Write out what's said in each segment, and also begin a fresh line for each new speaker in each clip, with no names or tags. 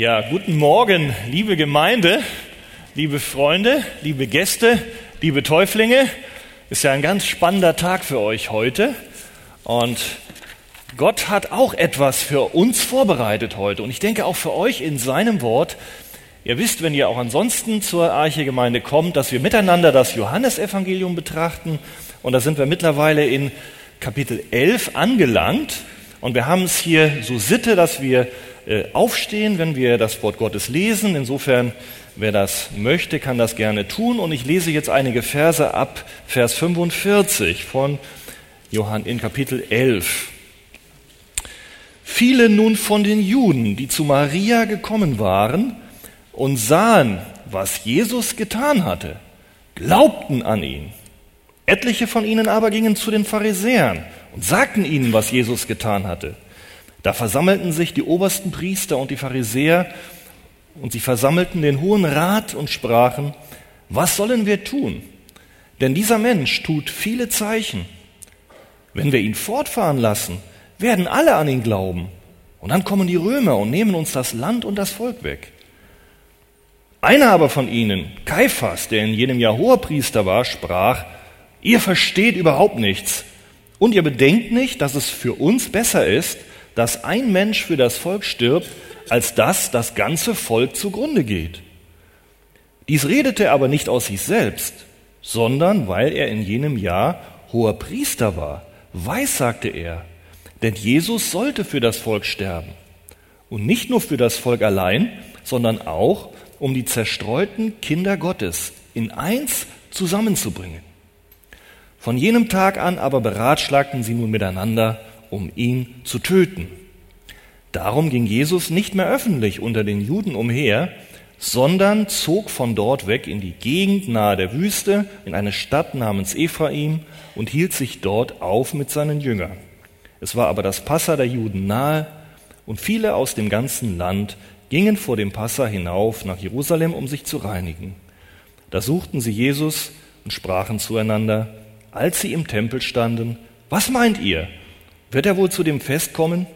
Ja, guten Morgen, liebe Gemeinde, liebe Freunde, liebe Gäste, liebe Täuflinge. Ist ja ein ganz spannender Tag für euch heute. Und Gott hat auch etwas für uns vorbereitet heute. Und ich denke auch für euch in seinem Wort. Ihr wisst, wenn ihr auch ansonsten zur Arche-Gemeinde kommt, dass wir miteinander das Johannesevangelium betrachten. Und da sind wir mittlerweile in Kapitel 11 angelangt. Und wir haben es hier so Sitte, dass wir aufstehen, wenn wir das Wort Gottes lesen. Insofern, wer das möchte, kann das gerne tun. Und ich lese jetzt einige Verse ab, Vers 45 von Johann in Kapitel 11. Viele nun von den Juden, die zu Maria gekommen waren und sahen, was Jesus getan hatte, glaubten an ihn. Etliche von ihnen aber gingen zu den Pharisäern und sagten ihnen, was Jesus getan hatte. Da versammelten sich die obersten Priester und die Pharisäer und sie versammelten den Hohen Rat und sprachen, was sollen wir tun? Denn dieser Mensch tut viele Zeichen. Wenn wir ihn fortfahren lassen, werden alle an ihn glauben. Und dann kommen die Römer und nehmen uns das Land und das Volk weg. Einer aber von ihnen, Kaiphas, der in jenem Jahr Hoherpriester war, sprach, ihr versteht überhaupt nichts. Und ihr bedenkt nicht, dass es für uns besser ist, dass ein Mensch für das Volk stirbt, als dass das ganze Volk zugrunde geht. Dies redete er aber nicht aus sich selbst, sondern weil er in jenem Jahr hoher Priester war. Weiß, sagte er, denn Jesus sollte für das Volk sterben. Und nicht nur für das Volk allein, sondern auch, um die zerstreuten Kinder Gottes in eins zusammenzubringen. Von jenem Tag an aber beratschlagten sie nun miteinander, um ihn zu töten. Darum ging Jesus nicht mehr öffentlich unter den Juden umher, sondern zog von dort weg in die Gegend nahe der Wüste, in eine Stadt namens Ephraim und hielt sich dort auf mit seinen Jüngern. Es war aber das Passa der Juden nahe und viele aus dem ganzen Land gingen vor dem Passa hinauf nach Jerusalem, um sich zu reinigen. Da suchten sie Jesus und sprachen zueinander, als sie im Tempel standen, was meint ihr? Wird er wohl zu dem Fest kommen?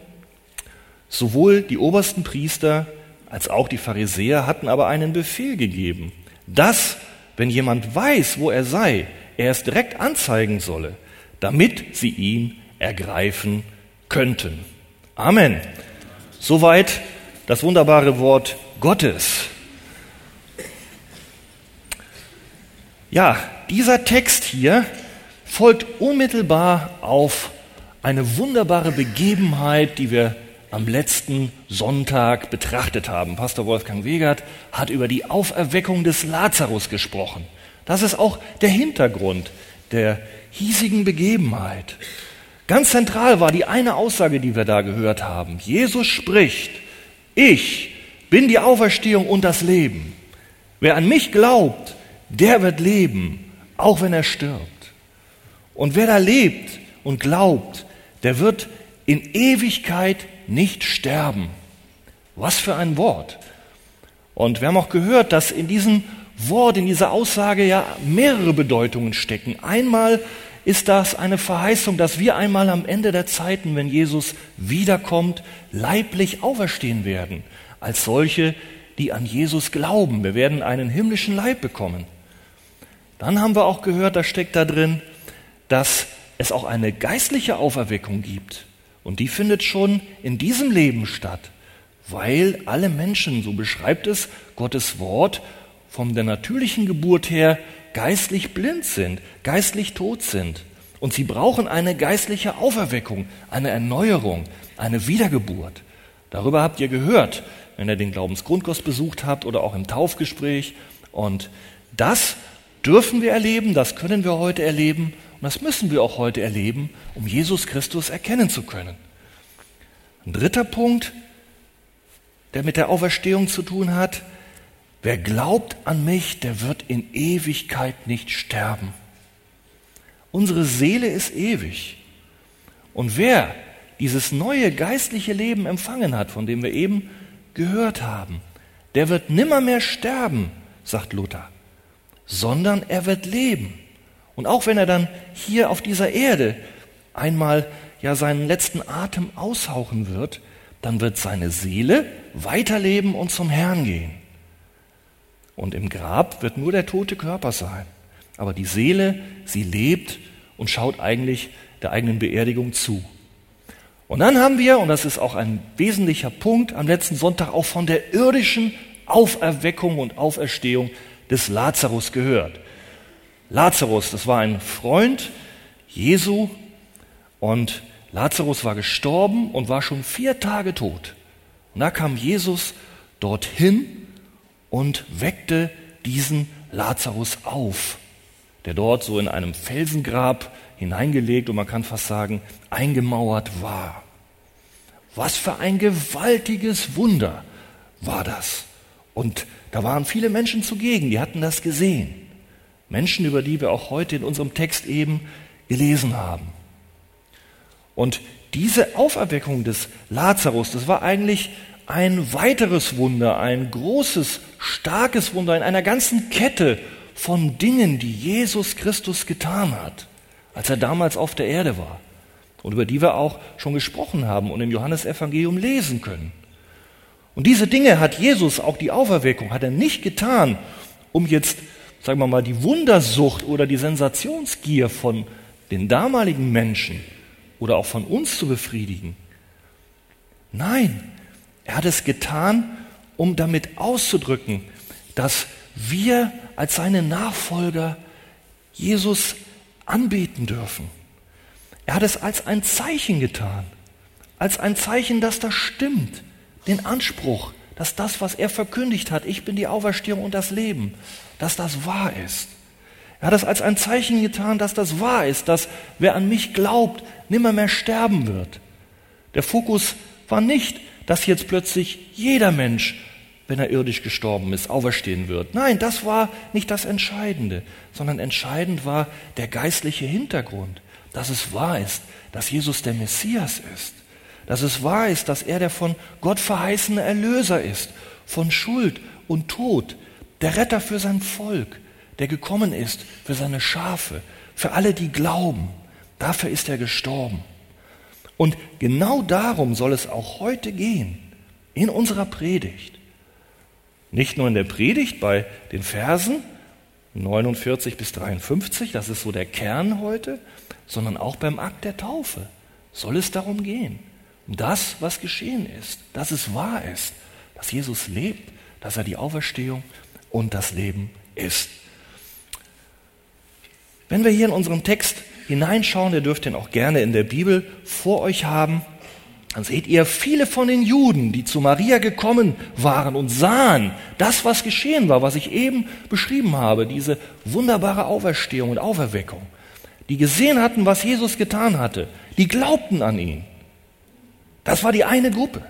Sowohl die obersten Priester als auch die Pharisäer hatten aber einen Befehl gegeben, dass, wenn jemand weiß, wo er sei, er es direkt anzeigen solle, damit sie ihn ergreifen könnten. Amen. Soweit das wunderbare Wort Gottes. Ja, dieser Text hier folgt unmittelbar auf eine wunderbare Begebenheit, die wir am letzten Sonntag betrachtet haben. Pastor Wolfgang Wegert hat über die Auferweckung des Lazarus gesprochen. Das ist auch der Hintergrund der hiesigen Begebenheit. Ganz zentral war die eine Aussage, die wir da gehört haben. Jesus spricht, ich bin die Auferstehung und das Leben. Wer an mich glaubt, der wird leben, auch wenn er stirbt. Und wer da lebt und glaubt, der wird in Ewigkeit nicht sterben. Was für ein Wort. Und wir haben auch gehört, dass in diesem Wort, in dieser Aussage ja mehrere Bedeutungen stecken. Einmal ist das eine Verheißung, dass wir einmal am Ende der Zeiten, wenn Jesus wiederkommt, leiblich auferstehen werden, als solche, die an Jesus glauben. Wir werden einen himmlischen Leib bekommen. Dann haben wir auch gehört, da steckt da drin, dass es auch eine geistliche Auferweckung gibt. Und die findet schon in diesem Leben statt, weil alle Menschen, so beschreibt es Gottes Wort, von der natürlichen Geburt her geistlich blind sind, geistlich tot sind. Und sie brauchen eine geistliche Auferweckung, eine Erneuerung, eine Wiedergeburt. Darüber habt ihr gehört, wenn ihr den Glaubensgrundkurs besucht habt oder auch im Taufgespräch. Und das dürfen wir erleben, das können wir heute erleben das müssen wir auch heute erleben, um Jesus Christus erkennen zu können. Ein dritter Punkt, der mit der Auferstehung zu tun hat, wer glaubt an mich, der wird in Ewigkeit nicht sterben. Unsere Seele ist ewig. Und wer dieses neue geistliche Leben empfangen hat, von dem wir eben gehört haben, der wird nimmermehr sterben, sagt Luther, sondern er wird leben. Und auch wenn er dann hier auf dieser Erde einmal ja seinen letzten Atem aushauchen wird, dann wird seine Seele weiterleben und zum Herrn gehen. Und im Grab wird nur der tote Körper sein. Aber die Seele, sie lebt und schaut eigentlich der eigenen Beerdigung zu. Und dann haben wir, und das ist auch ein wesentlicher Punkt, am letzten Sonntag auch von der irdischen Auferweckung und Auferstehung des Lazarus gehört. Lazarus, das war ein Freund Jesu und Lazarus war gestorben und war schon vier Tage tot. Und da kam Jesus dorthin und weckte diesen Lazarus auf, der dort so in einem Felsengrab hineingelegt und man kann fast sagen, eingemauert war. Was für ein gewaltiges Wunder war das. Und da waren viele Menschen zugegen, die hatten das gesehen. Menschen, über die wir auch heute in unserem Text eben gelesen haben. Und diese Auferweckung des Lazarus, das war eigentlich ein weiteres Wunder, ein großes, starkes Wunder in einer ganzen Kette von Dingen, die Jesus Christus getan hat, als er damals auf der Erde war und über die wir auch schon gesprochen haben und im Johannesevangelium lesen können. Und diese Dinge hat Jesus, auch die Auferweckung, hat er nicht getan, um jetzt, sagen wir mal, die Wundersucht oder die Sensationsgier von den damaligen Menschen oder auch von uns zu befriedigen. Nein, er hat es getan, um damit auszudrücken, dass wir als seine Nachfolger Jesus anbeten dürfen. Er hat es als ein Zeichen getan, als ein Zeichen, dass das stimmt, den Anspruch, dass das, was er verkündigt hat, ich bin die Auferstehung und das Leben, dass das wahr ist. Er hat es als ein Zeichen getan, dass das wahr ist, dass wer an mich glaubt, nimmer mehr sterben wird. Der Fokus war nicht, dass jetzt plötzlich jeder Mensch, wenn er irdisch gestorben ist, auferstehen wird. Nein, das war nicht das Entscheidende, sondern entscheidend war der geistliche Hintergrund, dass es wahr ist, dass Jesus der Messias ist dass es wahr ist, dass er der von Gott verheißene Erlöser ist, von Schuld und Tod, der Retter für sein Volk, der gekommen ist für seine Schafe, für alle, die glauben. Dafür ist er gestorben. Und genau darum soll es auch heute gehen, in unserer Predigt. Nicht nur in der Predigt bei den Versen 49 bis 53, das ist so der Kern heute, sondern auch beim Akt der Taufe soll es darum gehen das, was geschehen ist, dass es wahr ist, dass Jesus lebt, dass er die Auferstehung und das Leben ist. Wenn wir hier in unseren Text hineinschauen, ihr dürft ihn auch gerne in der Bibel vor euch haben, dann seht ihr viele von den Juden, die zu Maria gekommen waren und sahen das, was geschehen war, was ich eben beschrieben habe, diese wunderbare Auferstehung und Auferweckung, die gesehen hatten, was Jesus getan hatte, die glaubten an ihn. Das war die eine Gruppe.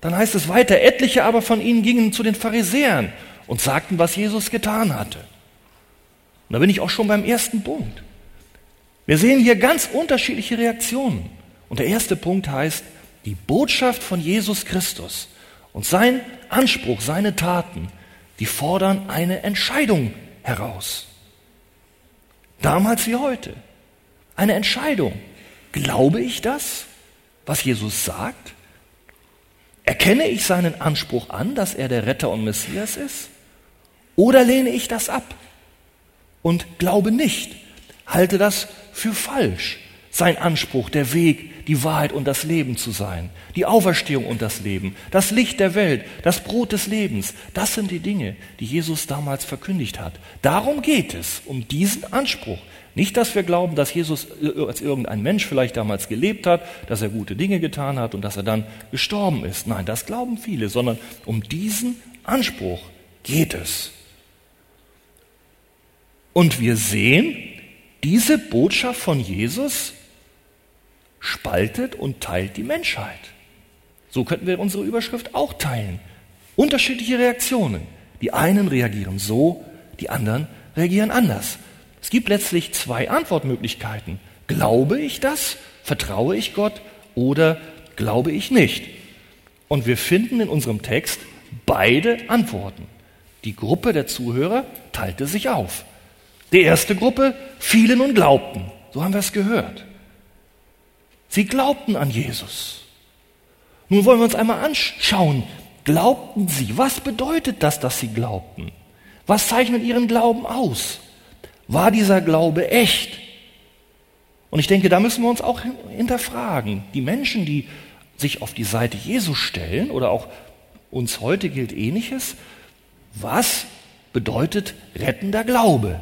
Dann heißt es weiter, etliche aber von ihnen gingen zu den Pharisäern und sagten, was Jesus getan hatte. Und da bin ich auch schon beim ersten Punkt. Wir sehen hier ganz unterschiedliche Reaktionen. Und der erste Punkt heißt, die Botschaft von Jesus Christus und sein Anspruch, seine Taten, die fordern eine Entscheidung heraus. Damals wie heute. Eine Entscheidung. Glaube ich das? Was Jesus sagt? Erkenne ich seinen Anspruch an, dass er der Retter und Messias ist? Oder lehne ich das ab und glaube nicht, halte das für falsch, sein Anspruch, der Weg, die Wahrheit und das Leben zu sein, die Auferstehung und das Leben, das Licht der Welt, das Brot des Lebens, das sind die Dinge, die Jesus damals verkündigt hat. Darum geht es, um diesen Anspruch, nicht, dass wir glauben, dass Jesus als irgendein Mensch vielleicht damals gelebt hat, dass er gute Dinge getan hat und dass er dann gestorben ist. Nein, das glauben viele, sondern um diesen Anspruch geht es. Und wir sehen, diese Botschaft von Jesus spaltet und teilt die Menschheit. So könnten wir unsere Überschrift auch teilen. Unterschiedliche Reaktionen. Die einen reagieren so, die anderen reagieren anders. Es gibt letztlich zwei Antwortmöglichkeiten. Glaube ich das? Vertraue ich Gott? Oder glaube ich nicht? Und wir finden in unserem Text beide Antworten. Die Gruppe der Zuhörer teilte sich auf. Die erste Gruppe fielen und glaubten. So haben wir es gehört. Sie glaubten an Jesus. Nun wollen wir uns einmal anschauen, glaubten sie? Was bedeutet das, dass sie glaubten? Was zeichnet ihren Glauben aus? War dieser Glaube echt? Und ich denke, da müssen wir uns auch hinterfragen. Die Menschen, die sich auf die Seite Jesu stellen oder auch uns heute gilt ähnliches, was bedeutet rettender Glaube?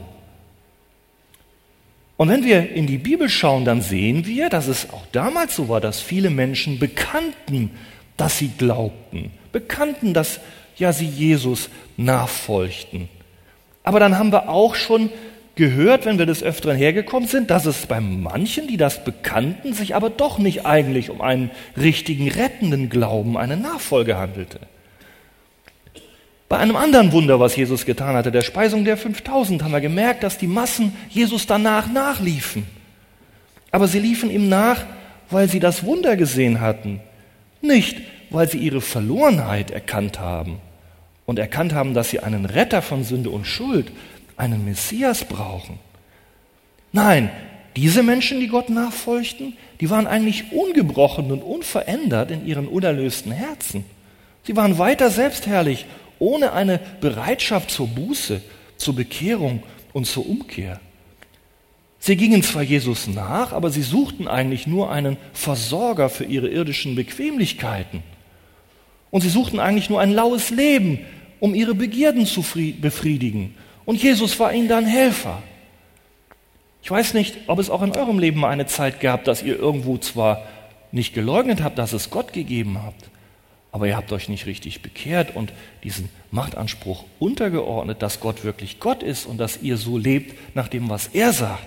Und wenn wir in die Bibel schauen, dann sehen wir, dass es auch damals so war, dass viele Menschen bekannten, dass sie glaubten, bekannten, dass ja sie Jesus nachfolgten. Aber dann haben wir auch schon gehört, wenn wir des Öfteren hergekommen sind, dass es bei manchen, die das bekannten, sich aber doch nicht eigentlich um einen richtigen rettenden Glauben, eine Nachfolge handelte. Bei einem anderen Wunder, was Jesus getan hatte, der Speisung der 5000, haben wir gemerkt, dass die Massen Jesus danach nachliefen. Aber sie liefen ihm nach, weil sie das Wunder gesehen hatten, nicht weil sie ihre Verlorenheit erkannt haben und erkannt haben, dass sie einen Retter von Sünde und Schuld, einen Messias brauchen. Nein, diese Menschen, die Gott nachfolgten, die waren eigentlich ungebrochen und unverändert in ihren unerlösten Herzen. Sie waren weiter selbstherrlich, ohne eine Bereitschaft zur Buße, zur Bekehrung und zur Umkehr. Sie gingen zwar Jesus nach, aber sie suchten eigentlich nur einen Versorger für ihre irdischen Bequemlichkeiten. Und sie suchten eigentlich nur ein laues Leben, um ihre Begierden zu befriedigen und Jesus war ihnen dann Helfer. Ich weiß nicht, ob es auch in eurem Leben mal eine Zeit gab, dass ihr irgendwo zwar nicht geleugnet habt, dass es Gott gegeben habt, aber ihr habt euch nicht richtig bekehrt und diesen Machtanspruch untergeordnet, dass Gott wirklich Gott ist und dass ihr so lebt nach dem, was er sagt.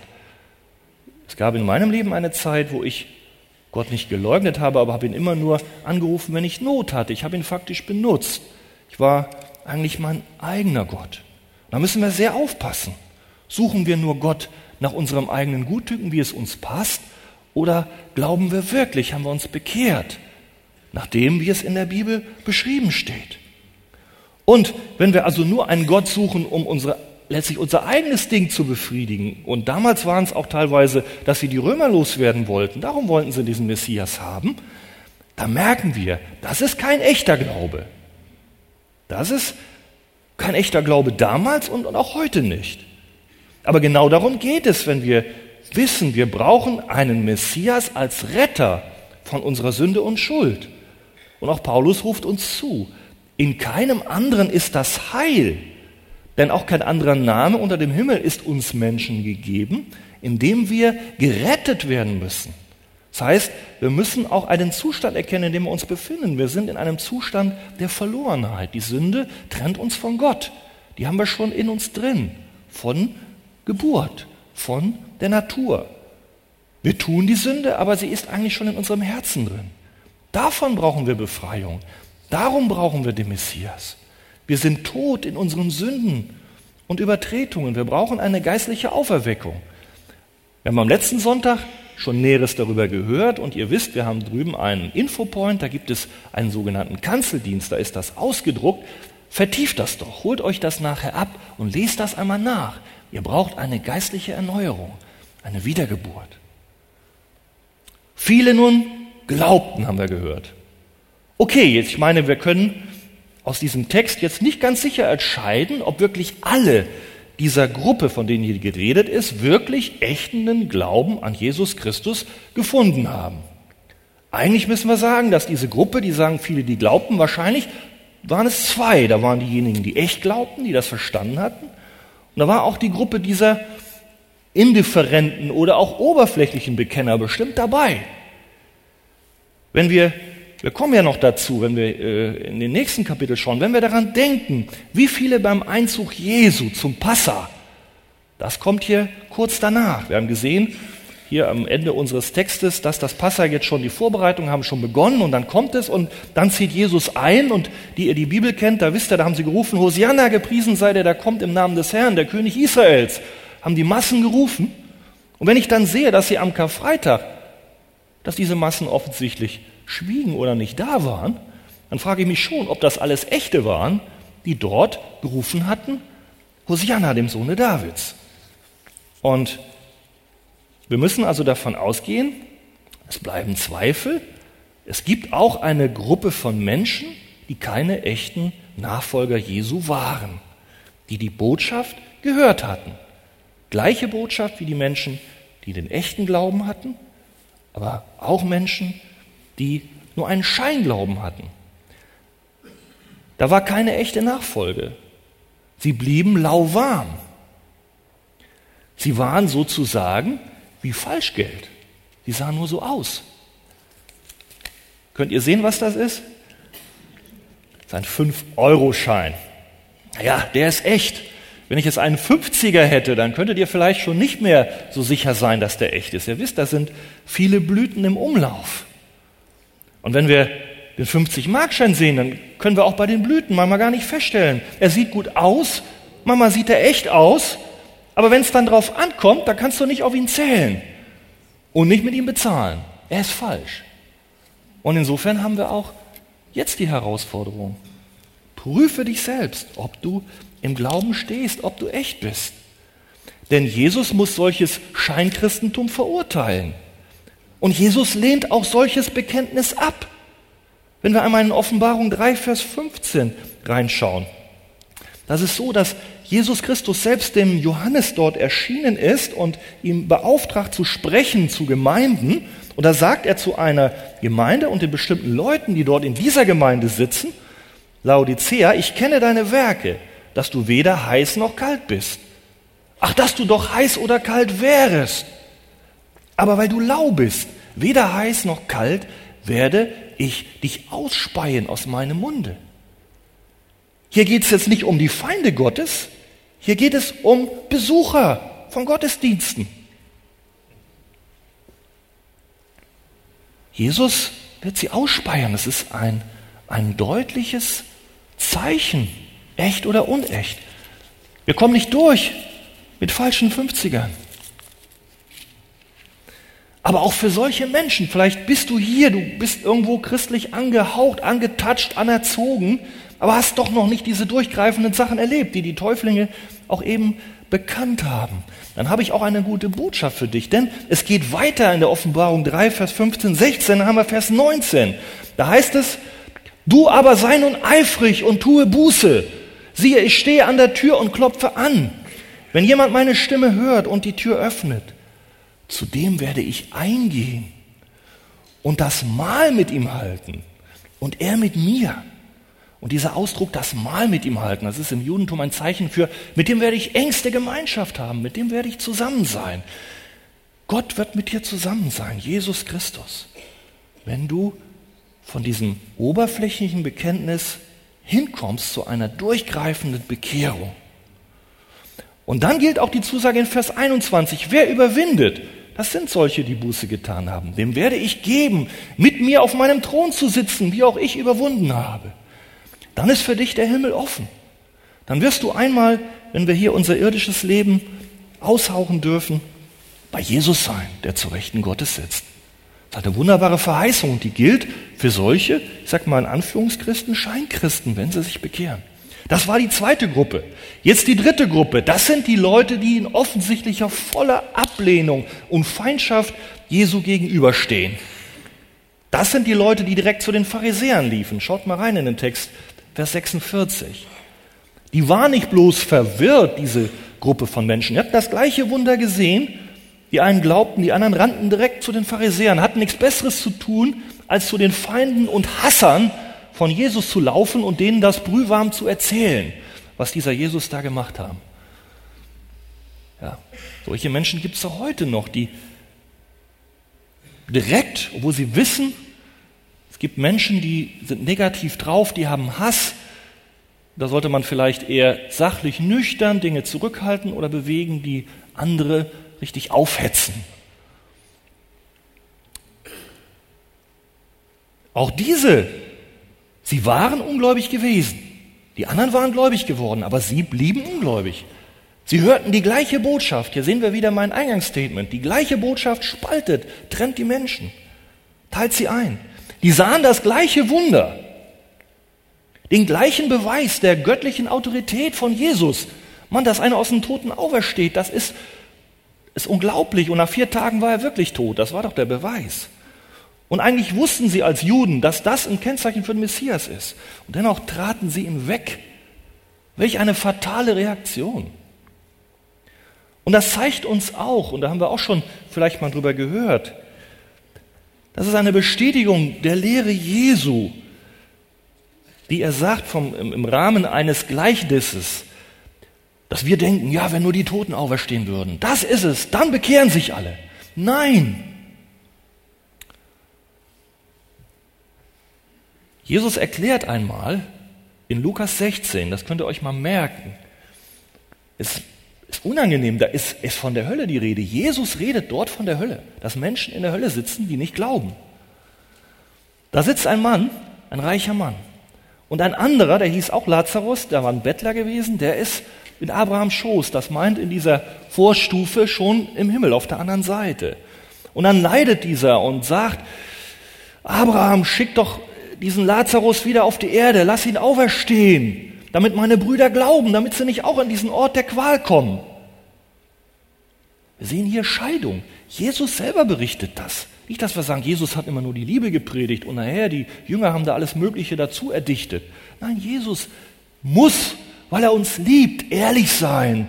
Es gab in meinem Leben eine Zeit, wo ich Gott nicht geleugnet habe, aber habe ihn immer nur angerufen, wenn ich Not hatte. Ich habe ihn faktisch benutzt. Ich war eigentlich mein eigener Gott. Da müssen wir sehr aufpassen. Suchen wir nur Gott nach unserem eigenen Gutdünken, wie es uns passt, oder glauben wir wirklich, haben wir uns bekehrt, nach dem, wie es in der Bibel beschrieben steht? Und wenn wir also nur einen Gott suchen, um unsere, letztlich unser eigenes Ding zu befriedigen, und damals waren es auch teilweise, dass sie die Römer loswerden wollten, darum wollten sie diesen Messias haben, da merken wir, das ist kein echter Glaube. Das ist kein echter Glaube damals und, auch heute nicht. Aber genau darum geht es, wenn wir wissen, wir brauchen einen Messias als Retter von unserer Sünde und Schuld. Und auch Paulus ruft uns zu, in keinem anderen ist das Heil, denn auch kein anderer Name unter dem Himmel ist uns Menschen gegeben, in dem wir gerettet werden müssen. Das heißt, wir müssen auch einen Zustand erkennen, in dem wir uns befinden. Wir sind in einem Zustand der Verlorenheit. Die Sünde trennt uns von Gott. Die haben wir schon in uns drin. Von Geburt, von der Natur. Wir tun die Sünde, aber sie ist eigentlich schon in unserem Herzen drin. Davon brauchen wir Befreiung. Darum brauchen wir den Messias. Wir sind tot in unseren Sünden und Übertretungen. Wir brauchen eine geistliche Auferweckung. Wir haben am letzten Sonntag schon Näheres darüber gehört und ihr wisst, wir haben drüben einen Infopoint, da gibt es einen sogenannten Kanzeldienst, da ist das ausgedruckt. Vertieft das doch, holt euch das nachher ab und lest das einmal nach. Ihr braucht eine geistliche Erneuerung, eine Wiedergeburt. Viele nun glaubten, haben wir gehört. Okay, jetzt, ich meine, wir können aus diesem Text jetzt nicht ganz sicher entscheiden, ob wirklich alle dieser Gruppe, von denen hier geredet ist, wirklich echten Glauben an Jesus Christus gefunden haben. Eigentlich müssen wir sagen, dass diese Gruppe, die sagen viele, die glaubten, wahrscheinlich waren es zwei. Da waren diejenigen, die echt glaubten, die das verstanden hatten. Und da war auch die Gruppe dieser indifferenten oder auch oberflächlichen Bekenner bestimmt dabei. Wenn wir wir kommen ja noch dazu, wenn wir äh, in den nächsten Kapitel schauen, wenn wir daran denken, wie viele beim Einzug Jesu zum Passa, das kommt hier kurz danach. Wir haben gesehen, hier am Ende unseres Textes, dass das Passa jetzt schon die Vorbereitungen haben schon begonnen und dann kommt es und dann zieht Jesus ein und die ihr die Bibel kennt, da wisst ihr, da haben sie gerufen, Hosianna gepriesen sei der, der kommt im Namen des Herrn, der König Israels, haben die Massen gerufen. Und wenn ich dann sehe, dass sie am Karfreitag, dass diese Massen offensichtlich schwiegen oder nicht da waren, dann frage ich mich schon, ob das alles echte waren, die dort gerufen hatten, Hosianna, dem Sohne Davids. Und wir müssen also davon ausgehen, es bleiben Zweifel. Es gibt auch eine Gruppe von Menschen, die keine echten Nachfolger Jesu waren, die die Botschaft gehört hatten. Gleiche Botschaft wie die Menschen, die den echten Glauben hatten, aber auch Menschen, die nur einen Scheinglauben hatten. Da war keine echte Nachfolge. Sie blieben lauwarm. Sie waren sozusagen wie Falschgeld. Sie sahen nur so aus. Könnt ihr sehen, was das ist? Das ist ein 5-Euro-Schein. Naja, der ist echt. Wenn ich jetzt einen 50er hätte, dann könntet ihr vielleicht schon nicht mehr so sicher sein, dass der echt ist. Ihr wisst, da sind viele Blüten im Umlauf. Und wenn wir den 50-Markschein sehen, dann können wir auch bei den Blüten manchmal gar nicht feststellen. Er sieht gut aus, manchmal sieht er echt aus, aber wenn es dann drauf ankommt, dann kannst du nicht auf ihn zählen und nicht mit ihm bezahlen. Er ist falsch. Und insofern haben wir auch jetzt die Herausforderung. Prüfe dich selbst, ob du im Glauben stehst, ob du echt bist. Denn Jesus muss solches Scheinchristentum verurteilen. Und Jesus lehnt auch solches Bekenntnis ab. Wenn wir einmal in Offenbarung 3, Vers 15 reinschauen, das ist so, dass Jesus Christus selbst dem Johannes dort erschienen ist und ihm beauftragt zu sprechen zu Gemeinden. Und da sagt er zu einer Gemeinde und den bestimmten Leuten, die dort in dieser Gemeinde sitzen, Laodicea, ich kenne deine Werke, dass du weder heiß noch kalt bist. Ach, dass du doch heiß oder kalt wärest. Aber weil du lau bist, weder heiß noch kalt, werde ich dich ausspeien aus meinem Munde. Hier geht es jetzt nicht um die Feinde Gottes, hier geht es um Besucher von Gottesdiensten. Jesus wird sie ausspeien. Es ist ein, ein deutliches Zeichen, echt oder unecht. Wir kommen nicht durch mit falschen 50ern. Aber auch für solche Menschen, vielleicht bist du hier, du bist irgendwo christlich angehaucht, angetatscht, anerzogen, aber hast doch noch nicht diese durchgreifenden Sachen erlebt, die die Täuflinge auch eben bekannt haben. Dann habe ich auch eine gute Botschaft für dich, denn es geht weiter in der Offenbarung 3, Vers 15, 16, dann haben wir Vers 19. Da heißt es, du aber sei nun eifrig und tue Buße. Siehe, ich stehe an der Tür und klopfe an. Wenn jemand meine Stimme hört und die Tür öffnet, zu dem werde ich eingehen und das Mahl mit ihm halten und er mit mir. Und dieser Ausdruck, das Mahl mit ihm halten, das ist im Judentum ein Zeichen für, mit dem werde ich engste Gemeinschaft haben, mit dem werde ich zusammen sein. Gott wird mit dir zusammen sein, Jesus Christus. Wenn du von diesem oberflächlichen Bekenntnis hinkommst zu einer durchgreifenden Bekehrung. Und dann gilt auch die Zusage in Vers 21, wer überwindet, das sind solche, die Buße getan haben. Dem werde ich geben, mit mir auf meinem Thron zu sitzen, wie auch ich überwunden habe. Dann ist für dich der Himmel offen. Dann wirst du einmal, wenn wir hier unser irdisches Leben aushauchen dürfen, bei Jesus sein, der zu Rechten Gottes sitzt. Das ist eine wunderbare Verheißung die gilt für solche, ich sag mal in Anführungschristen, Scheinkristen, wenn sie sich bekehren. Das war die zweite Gruppe. Jetzt die dritte Gruppe. Das sind die Leute, die in offensichtlicher voller Ablehnung und Feindschaft Jesu gegenüberstehen. Das sind die Leute, die direkt zu den Pharisäern liefen. Schaut mal rein in den Text, Vers 46. Die war nicht bloß verwirrt, diese Gruppe von Menschen. Die hatten das gleiche Wunder gesehen. Die einen glaubten, die anderen rannten direkt zu den Pharisäern, hatten nichts Besseres zu tun, als zu den Feinden und Hassern von Jesus zu laufen und denen das brühwarm zu erzählen, was dieser Jesus da gemacht haben. Ja, solche Menschen gibt es auch heute noch, die direkt, obwohl sie wissen, es gibt Menschen, die sind negativ drauf, die haben Hass. Da sollte man vielleicht eher sachlich nüchtern Dinge zurückhalten oder bewegen, die andere richtig aufhetzen. Auch diese Sie waren ungläubig gewesen. Die anderen waren gläubig geworden, aber sie blieben ungläubig. Sie hörten die gleiche Botschaft. Hier sehen wir wieder mein Eingangsstatement. Die gleiche Botschaft spaltet, trennt die Menschen, teilt sie ein. Die sahen das gleiche Wunder, den gleichen Beweis der göttlichen Autorität von Jesus. Mann, dass einer aus dem Toten aufersteht, das ist, ist unglaublich. Und nach vier Tagen war er wirklich tot. Das war doch der Beweis. Und eigentlich wussten sie als Juden, dass das ein Kennzeichen für den Messias ist. Und dennoch traten sie ihm weg. Welch eine fatale Reaktion. Und das zeigt uns auch, und da haben wir auch schon vielleicht mal drüber gehört, das ist eine Bestätigung der Lehre Jesu, die er sagt vom, im, im Rahmen eines Gleichnisses, dass wir denken, ja, wenn nur die Toten auferstehen würden, das ist es, dann bekehren sich alle. Nein. Jesus erklärt einmal in Lukas 16, das könnt ihr euch mal merken, es ist unangenehm, da ist, ist von der Hölle die Rede. Jesus redet dort von der Hölle, dass Menschen in der Hölle sitzen, die nicht glauben. Da sitzt ein Mann, ein reicher Mann. Und ein anderer, der hieß auch Lazarus, der war ein Bettler gewesen, der ist in Abrahams Schoß, das meint in dieser Vorstufe schon im Himmel auf der anderen Seite. Und dann leidet dieser und sagt, Abraham, schick doch diesen Lazarus wieder auf die Erde, lass ihn auferstehen damit meine Brüder glauben, damit sie nicht auch an diesen Ort der Qual kommen. Wir sehen hier Scheidung. Jesus selber berichtet das. Nicht, dass wir sagen, Jesus hat immer nur die Liebe gepredigt und nachher die Jünger haben da alles Mögliche dazu erdichtet. Nein, Jesus muss, weil er uns liebt, ehrlich sein.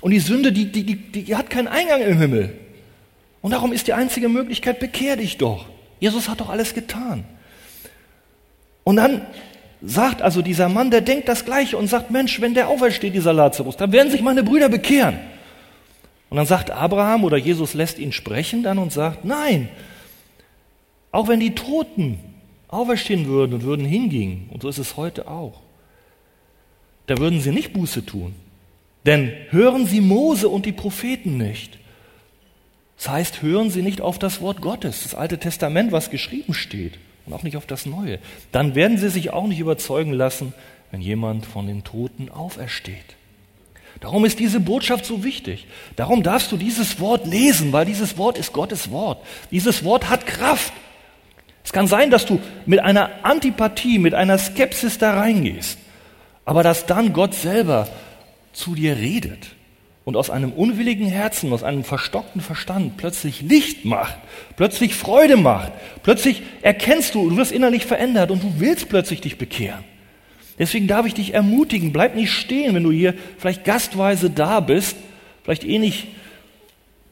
Und die Sünde, die, die, die, die hat keinen Eingang im Himmel. Und darum ist die einzige Möglichkeit, bekehr dich doch. Jesus hat doch alles getan. Und dann sagt also dieser Mann, der denkt das Gleiche und sagt, Mensch, wenn der aufersteht, dieser Lazarus, dann werden sich meine Brüder bekehren. Und dann sagt Abraham oder Jesus lässt ihn sprechen dann und sagt, nein, auch wenn die Toten auferstehen würden und würden hingehen, und so ist es heute auch, da würden sie nicht Buße tun. Denn hören sie Mose und die Propheten nicht. Das heißt, hören sie nicht auf das Wort Gottes, das Alte Testament, was geschrieben steht und auch nicht auf das Neue. Dann werden sie sich auch nicht überzeugen lassen, wenn jemand von den Toten aufersteht. Darum ist diese Botschaft so wichtig. Darum darfst du dieses Wort lesen, weil dieses Wort ist Gottes Wort. Dieses Wort hat Kraft. Es kann sein, dass du mit einer Antipathie, mit einer Skepsis da reingehst, aber dass dann Gott selber zu dir redet und aus einem unwilligen Herzen, aus einem verstockten Verstand plötzlich Licht macht, plötzlich Freude macht, plötzlich erkennst du, du wirst innerlich verändert und du willst plötzlich dich bekehren. Deswegen darf ich dich ermutigen, bleib nicht stehen, wenn du hier vielleicht gastweise da bist, vielleicht eh nicht,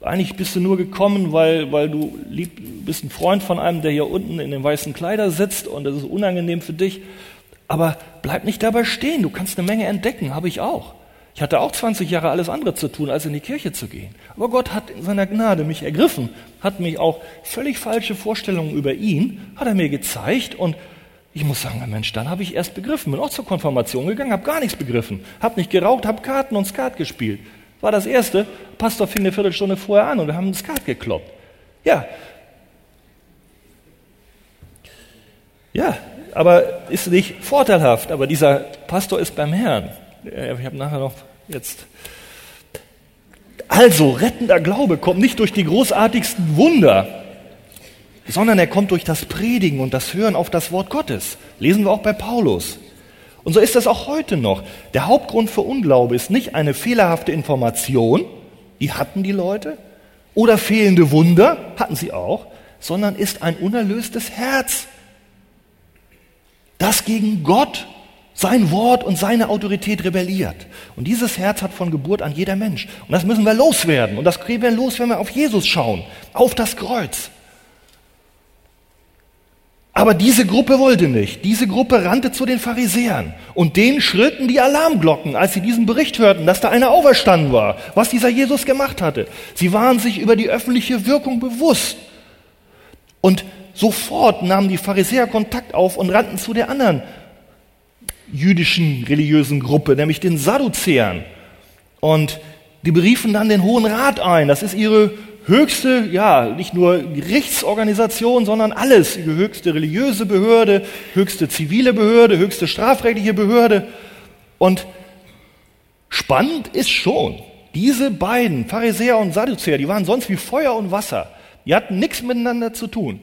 eigentlich bist du nur gekommen, weil, weil du lieb, bist ein Freund von einem, der hier unten in den weißen Kleider sitzt und das ist unangenehm für dich. Aber bleib nicht dabei stehen, du kannst eine Menge entdecken, habe ich auch. Ich hatte auch 20 Jahre alles andere zu tun, als in die Kirche zu gehen. Aber Gott hat in seiner Gnade mich ergriffen, hat mich auch völlig falsche Vorstellungen über ihn, hat er mir gezeigt und ich muss sagen, Mensch, dann habe ich erst begriffen, bin auch zur Konfirmation gegangen, habe gar nichts begriffen, habe nicht geraucht, habe Karten und Skat gespielt. War das Erste, Pastor fing eine Viertelstunde vorher an und wir haben ein Skat gekloppt. Ja. Ja, aber ist nicht vorteilhaft, aber dieser Pastor ist beim Herrn. Ich habe nachher noch jetzt. Also, rettender Glaube kommt nicht durch die großartigsten Wunder, sondern er kommt durch das Predigen und das Hören auf das Wort Gottes. Lesen wir auch bei Paulus. Und so ist das auch heute noch. Der Hauptgrund für Unglaube ist nicht eine fehlerhafte Information, die hatten die Leute, oder fehlende Wunder, hatten sie auch, sondern ist ein unerlöstes Herz, das gegen Gott sein Wort und seine Autorität rebelliert. Und dieses Herz hat von Geburt an jeder Mensch. Und das müssen wir loswerden. Und das kriegen wir los, wenn wir auf Jesus schauen, auf das Kreuz. Aber diese Gruppe wollte nicht. Diese Gruppe rannte zu den Pharisäern. Und denen schritten die Alarmglocken, als sie diesen Bericht hörten, dass da einer auferstanden war, was dieser Jesus gemacht hatte. Sie waren sich über die öffentliche Wirkung bewusst. Und sofort nahmen die Pharisäer Kontakt auf und rannten zu der anderen jüdischen religiösen Gruppe, nämlich den Sadduzäern. Und die beriefen dann den Hohen Rat ein. Das ist ihre höchste, ja, nicht nur Gerichtsorganisation, sondern alles. Ihre höchste religiöse Behörde, höchste zivile Behörde, höchste strafrechtliche Behörde. Und spannend ist schon, diese beiden, Pharisäer und Sadduzäer, die waren sonst wie Feuer und Wasser. Die hatten nichts miteinander zu tun.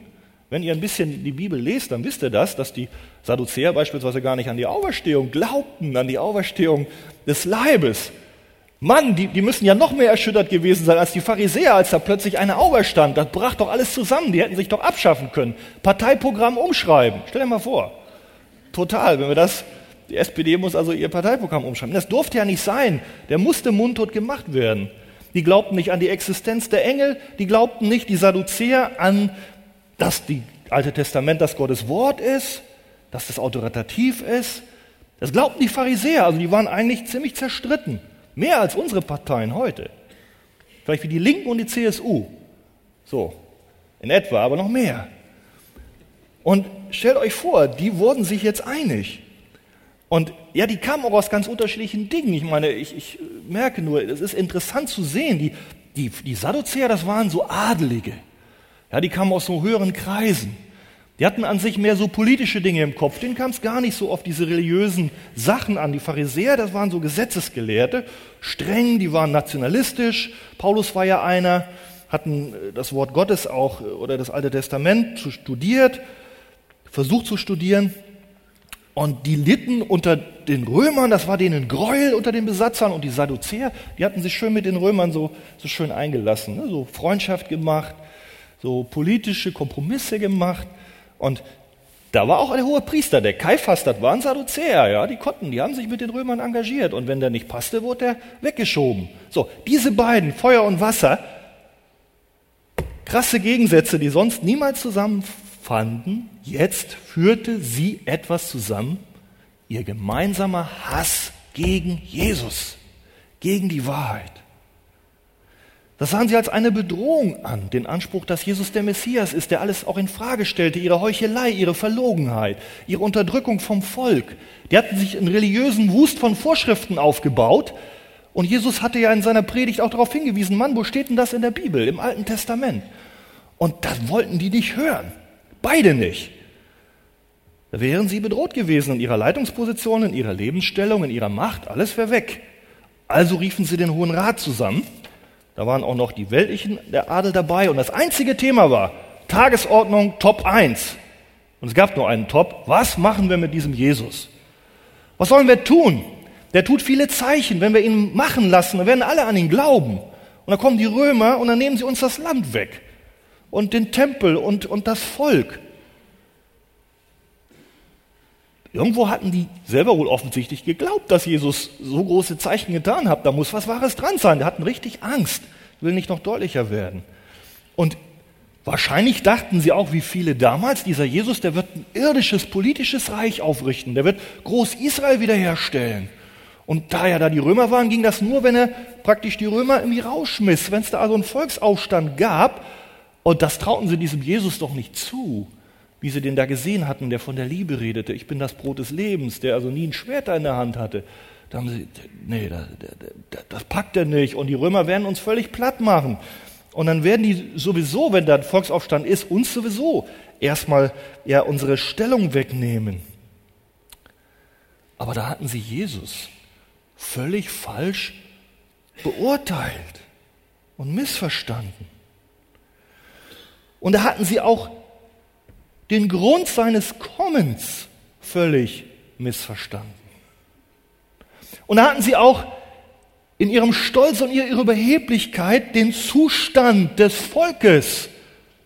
Wenn ihr ein bisschen die Bibel lest, dann wisst ihr das, dass die Sadduzäer beispielsweise gar nicht an die Auferstehung glaubten, an die Auferstehung des Leibes. Mann, die, die müssen ja noch mehr erschüttert gewesen sein als die Pharisäer, als da plötzlich eine auferstand. Das brach doch alles zusammen. Die hätten sich doch abschaffen können. Parteiprogramm umschreiben. Stell dir mal vor. Total, wenn wir das, die SPD muss also ihr Parteiprogramm umschreiben. Das durfte ja nicht sein. Der musste mundtot gemacht werden. Die glaubten nicht an die Existenz der Engel. Die glaubten nicht, die Sadduzäer, an, dass die Alte Testament das Gottes Wort ist, dass das autoritativ ist. Das glaubten die Pharisäer. Also die waren eigentlich ziemlich zerstritten. Mehr als unsere Parteien heute. Vielleicht wie die Linken und die CSU. So, in etwa, aber noch mehr. Und stellt euch vor, die wurden sich jetzt einig. Und ja, die kamen auch aus ganz unterschiedlichen Dingen. Ich meine, ich, ich merke nur, es ist interessant zu sehen, die, die, die Sadduzäer, das waren so Adelige. Ja, die kamen aus so höheren Kreisen. Die hatten an sich mehr so politische Dinge im Kopf. Denen kam es gar nicht so auf diese religiösen Sachen an. Die Pharisäer, das waren so Gesetzesgelehrte, streng, die waren nationalistisch. Paulus war ja einer, hatten äh, das Wort Gottes auch äh, oder das Alte Testament studiert, versucht zu studieren. Und die litten unter den Römern, das war denen Gräuel unter den Besatzern und die Sadduzäer, die hatten sich schön mit den Römern so, so schön eingelassen, ne? so Freundschaft gemacht, so politische Kompromisse gemacht. Und da war auch der hohe Priester, der Kaiphas, das waren Sadduzäer, ja, die konnten, die haben sich mit den Römern engagiert und wenn der nicht passte, wurde der weggeschoben. So, diese beiden, Feuer und Wasser, krasse Gegensätze, die sonst niemals zusammenfanden, jetzt führte sie etwas zusammen, ihr gemeinsamer Hass gegen Jesus, gegen die Wahrheit. Das sahen sie als eine Bedrohung an, den Anspruch, dass Jesus der Messias ist, der alles auch in Frage stellte, ihre Heuchelei, ihre Verlogenheit, ihre Unterdrückung vom Volk. Die hatten sich einen religiösen Wust von Vorschriften aufgebaut. Und Jesus hatte ja in seiner Predigt auch darauf hingewiesen, Mann, wo steht denn das in der Bibel, im Alten Testament? Und das wollten die nicht hören. Beide nicht. Da wären sie bedroht gewesen in ihrer Leitungsposition, in ihrer Lebensstellung, in ihrer Macht, alles wäre weg. Also riefen sie den Hohen Rat zusammen da waren auch noch die weltlichen, der Adel dabei. Und das einzige Thema war Tagesordnung Top 1. Und es gab nur einen Top. Was machen wir mit diesem Jesus? Was sollen wir tun? Der tut viele Zeichen. Wenn wir ihn machen lassen, dann werden alle an ihn glauben. Und dann kommen die Römer und dann nehmen sie uns das Land weg. Und den Tempel und, und das Volk. Irgendwo hatten die selber wohl offensichtlich geglaubt, dass Jesus so große Zeichen getan hat. Da muss was Wahres dran sein. Die hatten richtig Angst. Will nicht noch deutlicher werden. Und wahrscheinlich dachten sie auch, wie viele damals, dieser Jesus, der wird ein irdisches politisches Reich aufrichten. Der wird Groß Israel wiederherstellen. Und da ja da die Römer waren, ging das nur, wenn er praktisch die Römer irgendwie rausschmiss. Wenn es da also einen Volksaufstand gab, und das trauten sie diesem Jesus doch nicht zu wie sie den da gesehen hatten, der von der Liebe redete. Ich bin das Brot des Lebens, der also nie ein Schwert in der Hand hatte. Da haben sie, nee, das, das, packt er nicht. Und die Römer werden uns völlig platt machen. Und dann werden die sowieso, wenn da ein Volksaufstand ist, uns sowieso erstmal ja unsere Stellung wegnehmen. Aber da hatten sie Jesus völlig falsch beurteilt und missverstanden. Und da hatten sie auch den Grund seines Kommens völlig missverstanden. Und da hatten sie auch in ihrem Stolz und ihrer Überheblichkeit den Zustand des Volkes,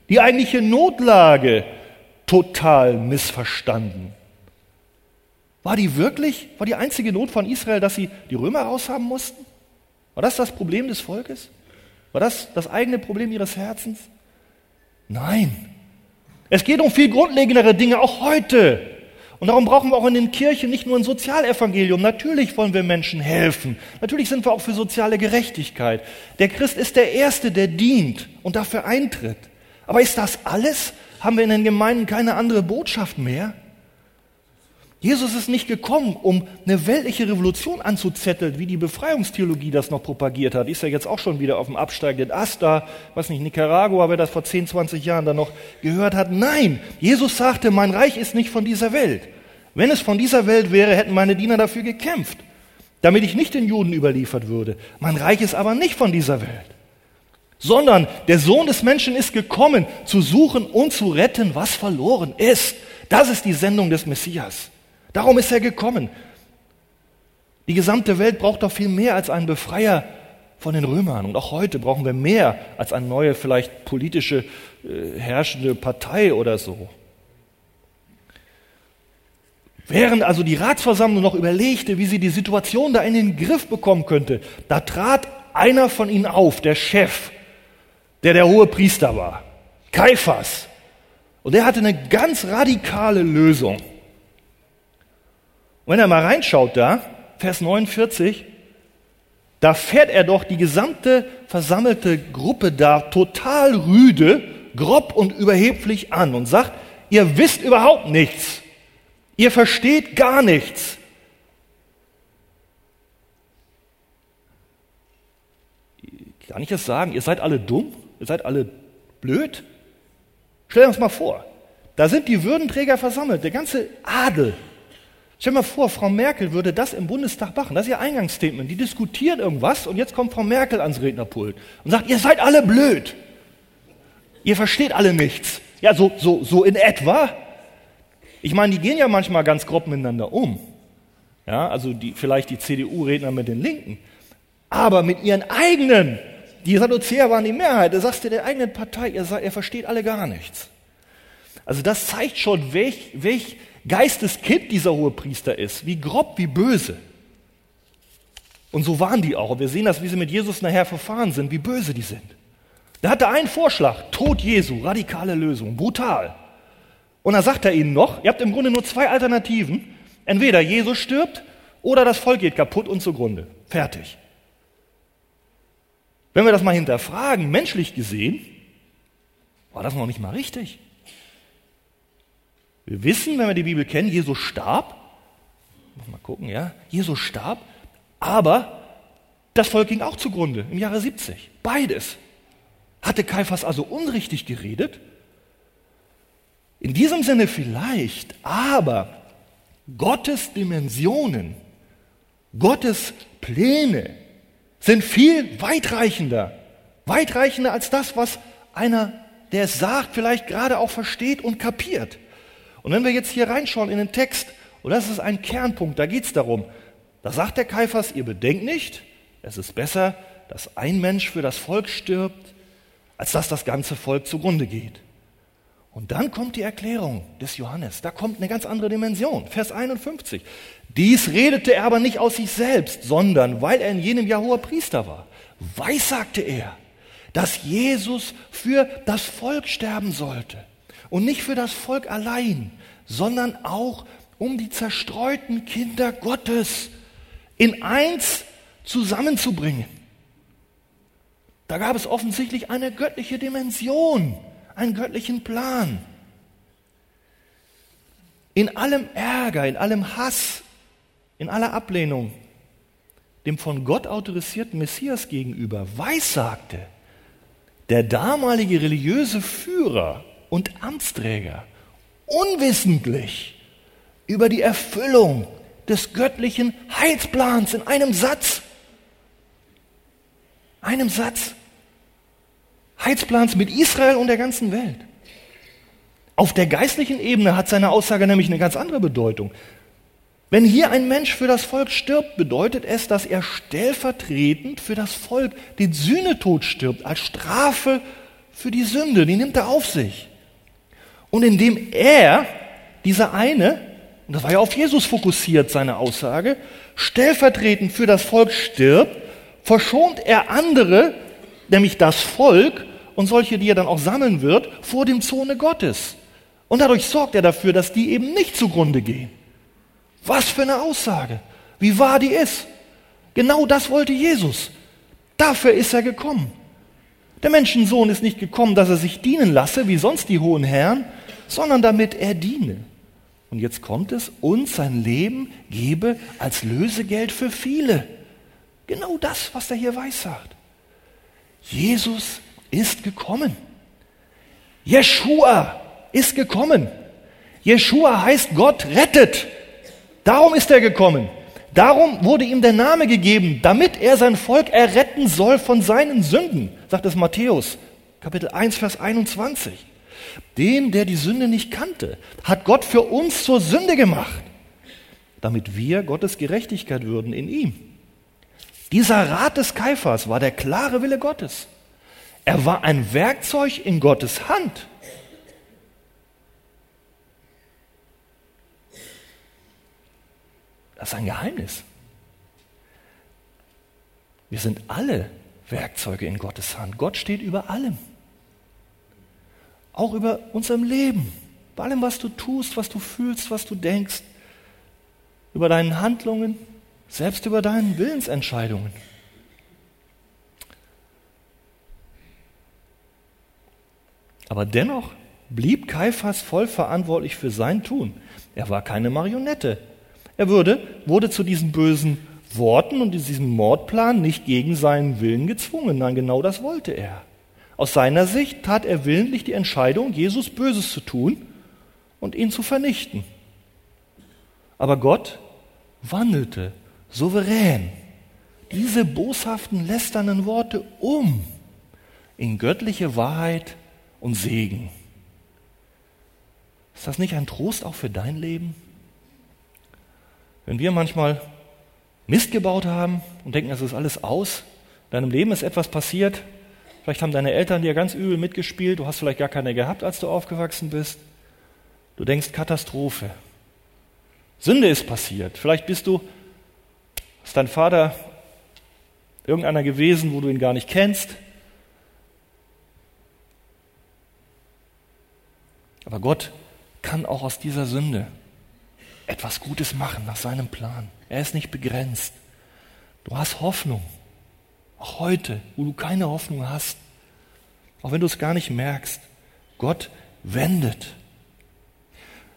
die eigentliche Notlage total missverstanden. War die wirklich, war die einzige Not von Israel, dass sie die Römer raushaben mussten? War das das Problem des Volkes? War das das eigene Problem ihres Herzens? Nein. Es geht um viel grundlegendere Dinge, auch heute. Und darum brauchen wir auch in den Kirchen nicht nur ein Sozialevangelium. Natürlich wollen wir Menschen helfen. Natürlich sind wir auch für soziale Gerechtigkeit. Der Christ ist der Erste, der dient und dafür eintritt. Aber ist das alles? Haben wir in den Gemeinden keine andere Botschaft mehr? Jesus ist nicht gekommen, um eine weltliche Revolution anzuzetteln, wie die Befreiungstheologie das noch propagiert hat. Ist ja jetzt auch schon wieder auf dem absteigenden Ast da. Was nicht, Nicaragua, wer das vor 10, 20 Jahren dann noch gehört hat. Nein, Jesus sagte, mein Reich ist nicht von dieser Welt. Wenn es von dieser Welt wäre, hätten meine Diener dafür gekämpft, damit ich nicht den Juden überliefert würde. Mein Reich ist aber nicht von dieser Welt sondern der Sohn des Menschen ist gekommen, zu suchen und zu retten, was verloren ist. Das ist die Sendung des Messias. Darum ist er gekommen. Die gesamte Welt braucht doch viel mehr als einen Befreier von den Römern. Und auch heute brauchen wir mehr als eine neue, vielleicht politische, äh, herrschende Partei oder so. Während also die Ratsversammlung noch überlegte, wie sie die Situation da in den Griff bekommen könnte, da trat einer von ihnen auf, der Chef, der der hohe Priester war, Kaiphas. Und der hatte eine ganz radikale Lösung. Und wenn er mal reinschaut da, Vers 49, da fährt er doch die gesamte versammelte Gruppe da total rüde, grob und überheblich an und sagt, ihr wisst überhaupt nichts. Ihr versteht gar nichts. Kann ich das sagen? Ihr seid alle dumm? Ihr seid alle blöd? Stell uns mal vor, da sind die Würdenträger versammelt, der ganze Adel. Stell mal vor, Frau Merkel würde das im Bundestag machen. Das ist ihr Eingangsstatement. Die diskutieren irgendwas und jetzt kommt Frau Merkel ans Rednerpult und sagt, ihr seid alle blöd. Ihr versteht alle nichts. Ja, so, so, so in etwa. Ich meine, die gehen ja manchmal ganz grob miteinander um. Ja, also die, vielleicht die CDU-Redner mit den Linken. Aber mit ihren eigenen die Sadduzäer waren die Mehrheit. Da sagst du der eigenen Partei, ihr, ihr versteht alle gar nichts. Also das zeigt schon, welch, welch Geisteskind dieser hohe Priester ist. Wie grob, wie böse. Und so waren die auch. Und wir sehen das, wie sie mit Jesus nachher verfahren sind, wie böse die sind. Da hatte einen Vorschlag, Tod Jesu, radikale Lösung, brutal. Und dann sagt er ihnen noch, ihr habt im Grunde nur zwei Alternativen. Entweder Jesus stirbt oder das Volk geht kaputt und zugrunde. Fertig. Wenn wir das mal hinterfragen, menschlich gesehen, war das noch nicht mal richtig. Wir wissen, wenn wir die Bibel kennen, Jesus starb. Mal gucken, ja. Jesus starb, aber das Volk ging auch zugrunde im Jahre 70. Beides. Hatte Kaiphas also unrichtig geredet? In diesem Sinne vielleicht, aber Gottes Dimensionen, Gottes Pläne, sind viel weitreichender. Weitreichender als das, was einer, der es sagt, vielleicht gerade auch versteht und kapiert. Und wenn wir jetzt hier reinschauen in den Text, und das ist ein Kernpunkt, da geht es darum, da sagt der Kaiphas, ihr bedenkt nicht, es ist besser, dass ein Mensch für das Volk stirbt, als dass das ganze Volk zugrunde geht. Und dann kommt die Erklärung des Johannes. Da kommt eine ganz andere Dimension. Vers 51. Dies redete er aber nicht aus sich selbst, sondern weil er in jenem Jahr hoher Priester war. Weiß sagte er, dass Jesus für das Volk sterben sollte. Und nicht für das Volk allein, sondern auch um die zerstreuten Kinder Gottes in eins zusammenzubringen. Da gab es offensichtlich eine göttliche Dimension einen göttlichen Plan. In allem Ärger, in allem Hass, in aller Ablehnung dem von Gott autorisierten Messias gegenüber weissagte der damalige religiöse Führer und Amtsträger unwissentlich über die Erfüllung des göttlichen Heilsplans in einem Satz. Einem Satz. Heilsplans mit Israel und der ganzen Welt. Auf der geistlichen Ebene hat seine Aussage nämlich eine ganz andere Bedeutung. Wenn hier ein Mensch für das Volk stirbt, bedeutet es, dass er stellvertretend für das Volk den Sühnetod stirbt, als Strafe für die Sünde. Die nimmt er auf sich. Und indem er, dieser eine, und das war ja auf Jesus fokussiert, seine Aussage, stellvertretend für das Volk stirbt, verschont er andere, nämlich das Volk und solche, die er dann auch sammeln wird, vor dem Zone Gottes. Und dadurch sorgt er dafür, dass die eben nicht zugrunde gehen. Was für eine Aussage. Wie wahr die ist. Genau das wollte Jesus. Dafür ist er gekommen. Der Menschensohn ist nicht gekommen, dass er sich dienen lasse, wie sonst die hohen Herren, sondern damit er diene. Und jetzt kommt es, und sein Leben gebe als Lösegeld für viele. Genau das, was er hier weissagt. Jesus ist gekommen. Jeshua ist gekommen. Jeshua heißt Gott rettet. Darum ist er gekommen. Darum wurde ihm der Name gegeben, damit er sein Volk erretten soll von seinen Sünden, sagt es Matthäus, Kapitel 1, Vers 21. Den, der die Sünde nicht kannte, hat Gott für uns zur Sünde gemacht, damit wir Gottes Gerechtigkeit würden in ihm. Dieser Rat des Kaiphas war der klare Wille Gottes. Er war ein Werkzeug in Gottes Hand. Das ist ein Geheimnis. Wir sind alle Werkzeuge in Gottes Hand. Gott steht über allem. Auch über unserem Leben. Bei allem, was du tust, was du fühlst, was du denkst. Über deinen Handlungen, selbst über deinen Willensentscheidungen. Aber dennoch blieb Kaiphas voll verantwortlich für sein Tun. Er war keine Marionette. Er wurde, wurde zu diesen bösen Worten und diesem Mordplan nicht gegen seinen Willen gezwungen. Nein, genau das wollte er. Aus seiner Sicht tat er willentlich die Entscheidung, Jesus Böses zu tun und ihn zu vernichten. Aber Gott wandelte souverän diese boshaften, lästernden Worte um in göttliche Wahrheit und Segen. Ist das nicht ein Trost auch für dein Leben? Wenn wir manchmal Mist gebaut haben und denken, es ist alles aus, in deinem Leben ist etwas passiert, vielleicht haben deine Eltern dir ganz übel mitgespielt, du hast vielleicht gar keine gehabt, als du aufgewachsen bist, du denkst Katastrophe. Sünde ist passiert. Vielleicht bist du, ist dein Vater irgendeiner gewesen, wo du ihn gar nicht kennst. Aber Gott kann auch aus dieser Sünde etwas Gutes machen nach seinem Plan. Er ist nicht begrenzt. Du hast Hoffnung. Auch heute, wo du keine Hoffnung hast. Auch wenn du es gar nicht merkst. Gott wendet.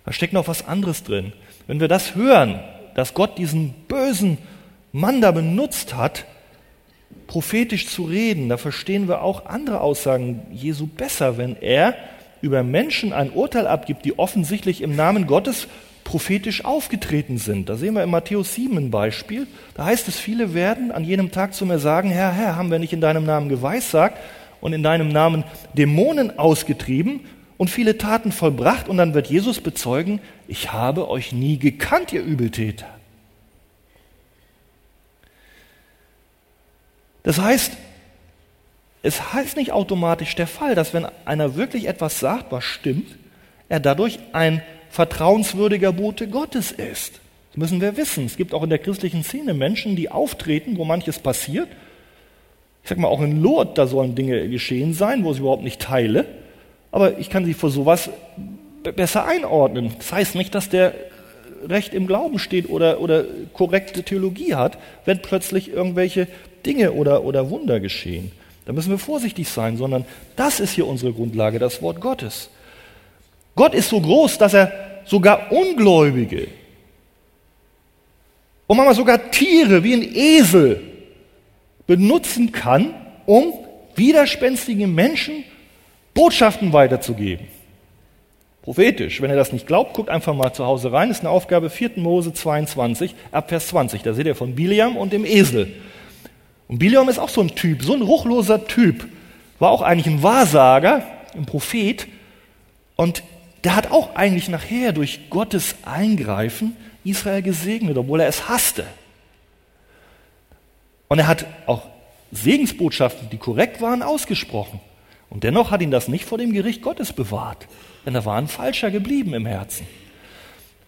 Da steckt noch was anderes drin. Wenn wir das hören, dass Gott diesen bösen Mann da benutzt hat, prophetisch zu reden, da verstehen wir auch andere Aussagen Jesu besser, wenn er über Menschen ein Urteil abgibt, die offensichtlich im Namen Gottes prophetisch aufgetreten sind. Da sehen wir in Matthäus 7 ein Beispiel. Da heißt es, viele werden an jenem Tag zu mir sagen, Herr, Herr, haben wir nicht in deinem Namen geweissagt und in deinem Namen Dämonen ausgetrieben und viele Taten vollbracht? Und dann wird Jesus bezeugen, ich habe euch nie gekannt, ihr Übeltäter. Das heißt, es heißt nicht automatisch der Fall, dass wenn einer wirklich etwas sagt, was stimmt, er dadurch ein vertrauenswürdiger Bote Gottes ist. Das müssen wir wissen. Es gibt auch in der christlichen Szene Menschen, die auftreten, wo manches passiert. Ich sage mal, auch in Lourdes, da sollen Dinge geschehen sein, wo ich überhaupt nicht teile. Aber ich kann sie vor sowas besser einordnen. Das heißt nicht, dass der recht im Glauben steht oder, oder korrekte Theologie hat, wenn plötzlich irgendwelche Dinge oder, oder Wunder geschehen. Da müssen wir vorsichtig sein, sondern das ist hier unsere Grundlage, das Wort Gottes. Gott ist so groß, dass er sogar Ungläubige und manchmal sogar Tiere wie ein Esel benutzen kann, um widerspenstigen Menschen Botschaften weiterzugeben. Prophetisch. Wenn ihr das nicht glaubt, guckt einfach mal zu Hause rein. Das ist eine Aufgabe 4. Mose 22, ab Vers 20. Da seht ihr von Biliam und dem Esel. Und Biliam ist auch so ein Typ, so ein ruchloser Typ. War auch eigentlich ein Wahrsager, ein Prophet. Und der hat auch eigentlich nachher durch Gottes Eingreifen Israel gesegnet, obwohl er es hasste. Und er hat auch Segensbotschaften, die korrekt waren, ausgesprochen. Und dennoch hat ihn das nicht vor dem Gericht Gottes bewahrt, denn er war ein Falscher geblieben im Herzen.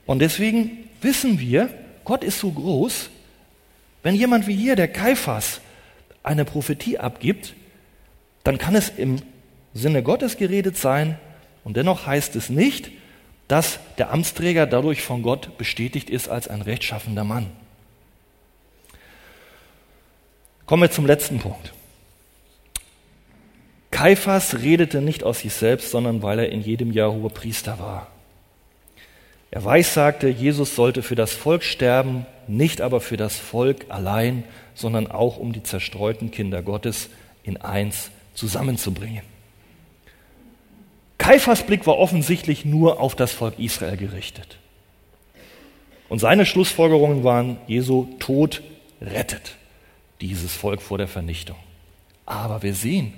Und deswegen wissen wir, Gott ist so groß, wenn jemand wie hier, der Kaiphas, eine Prophetie abgibt, dann kann es im Sinne Gottes geredet sein, und dennoch heißt es nicht, dass der Amtsträger dadurch von Gott bestätigt ist als ein rechtschaffender Mann. Kommen wir zum letzten Punkt. Kaiphas redete nicht aus sich selbst, sondern weil er in jedem Jahr hoher Priester war. Er weissagte, Jesus sollte für das Volk sterben, nicht aber für das Volk allein, sondern auch um die zerstreuten Kinder Gottes in eins zusammenzubringen. Kaiphas Blick war offensichtlich nur auf das Volk Israel gerichtet. Und seine Schlussfolgerungen waren, Jesu Tod rettet dieses Volk vor der Vernichtung. Aber wir sehen,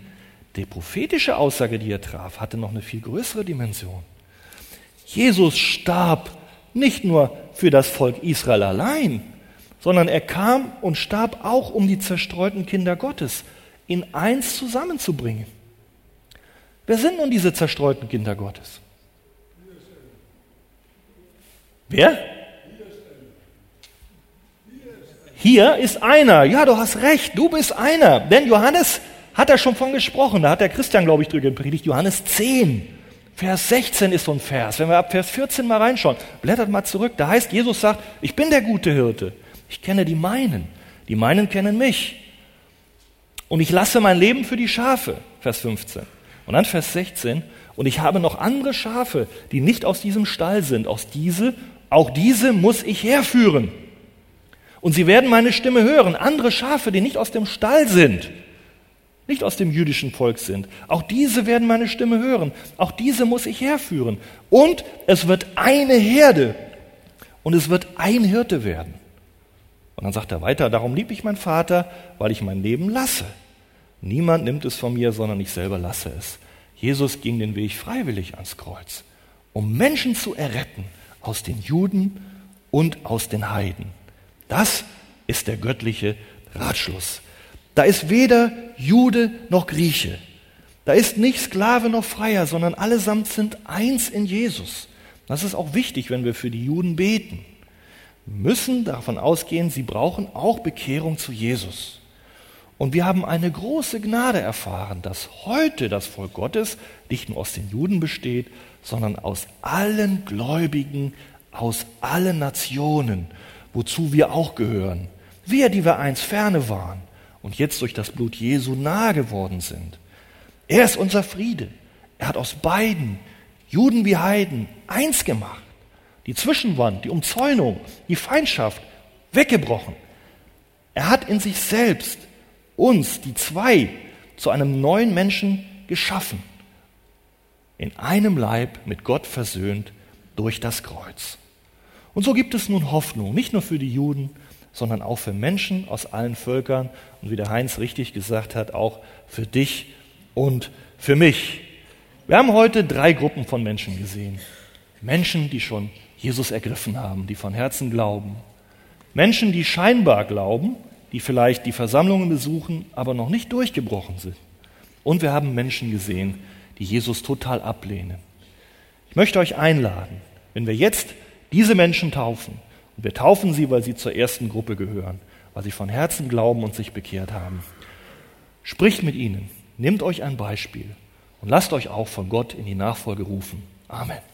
die prophetische Aussage, die er traf, hatte noch eine viel größere Dimension. Jesus starb nicht nur für das Volk Israel allein, sondern er kam und starb auch, um die zerstreuten Kinder Gottes in eins zusammenzubringen. Wer sind nun diese zerstreuten Kinder Gottes? Wer? Hier ist einer. Ja, du hast recht, du bist einer. Denn Johannes hat er schon von gesprochen. Da hat der Christian, glaube ich, drüber gepredigt. Johannes 10, Vers 16 ist so ein Vers. Wenn wir ab Vers 14 mal reinschauen, blättert mal zurück. Da heißt, Jesus sagt, ich bin der gute Hirte. Ich kenne die meinen. Die meinen kennen mich. Und ich lasse mein Leben für die Schafe. Vers 15. Und dann Vers 16. Und ich habe noch andere Schafe, die nicht aus diesem Stall sind. Aus diese, auch diese muss ich herführen. Und sie werden meine Stimme hören. Andere Schafe, die nicht aus dem Stall sind, nicht aus dem jüdischen Volk sind. Auch diese werden meine Stimme hören. Auch diese muss ich herführen. Und es wird eine Herde und es wird ein Hirte werden. Und dann sagt er weiter, darum liebe ich meinen Vater, weil ich mein Leben lasse. Niemand nimmt es von mir, sondern ich selber lasse es. Jesus ging den Weg freiwillig ans Kreuz, um Menschen zu erretten aus den Juden und aus den Heiden. Das ist der göttliche Ratschluss. Da ist weder Jude noch Grieche. Da ist nicht Sklave noch Freier, sondern allesamt sind eins in Jesus. Das ist auch wichtig, wenn wir für die Juden beten. Wir müssen davon ausgehen, sie brauchen auch Bekehrung zu Jesus. Und wir haben eine große Gnade erfahren, dass heute das Volk Gottes nicht nur aus den Juden besteht, sondern aus allen Gläubigen, aus allen Nationen wozu wir auch gehören. Wir, die wir einst ferne waren und jetzt durch das Blut Jesu nahe geworden sind. Er ist unser Friede. Er hat aus beiden, Juden wie Heiden, eins gemacht. Die Zwischenwand, die Umzäunung, die Feindschaft weggebrochen. Er hat in sich selbst uns, die zwei, zu einem neuen Menschen geschaffen. In einem Leib mit Gott versöhnt durch das Kreuz. Und so gibt es nun Hoffnung, nicht nur für die Juden, sondern auch für Menschen aus allen Völkern und wie der Heinz richtig gesagt hat, auch für dich und für mich. Wir haben heute drei Gruppen von Menschen gesehen. Menschen, die schon Jesus ergriffen haben, die von Herzen glauben. Menschen, die scheinbar glauben, die vielleicht die Versammlungen besuchen, aber noch nicht durchgebrochen sind. Und wir haben Menschen gesehen, die Jesus total ablehnen. Ich möchte euch einladen, wenn wir jetzt diese Menschen taufen. Und wir taufen sie, weil sie zur ersten Gruppe gehören, weil sie von Herzen glauben und sich bekehrt haben. Spricht mit ihnen, nehmt euch ein Beispiel und lasst euch auch von Gott in die Nachfolge rufen. Amen.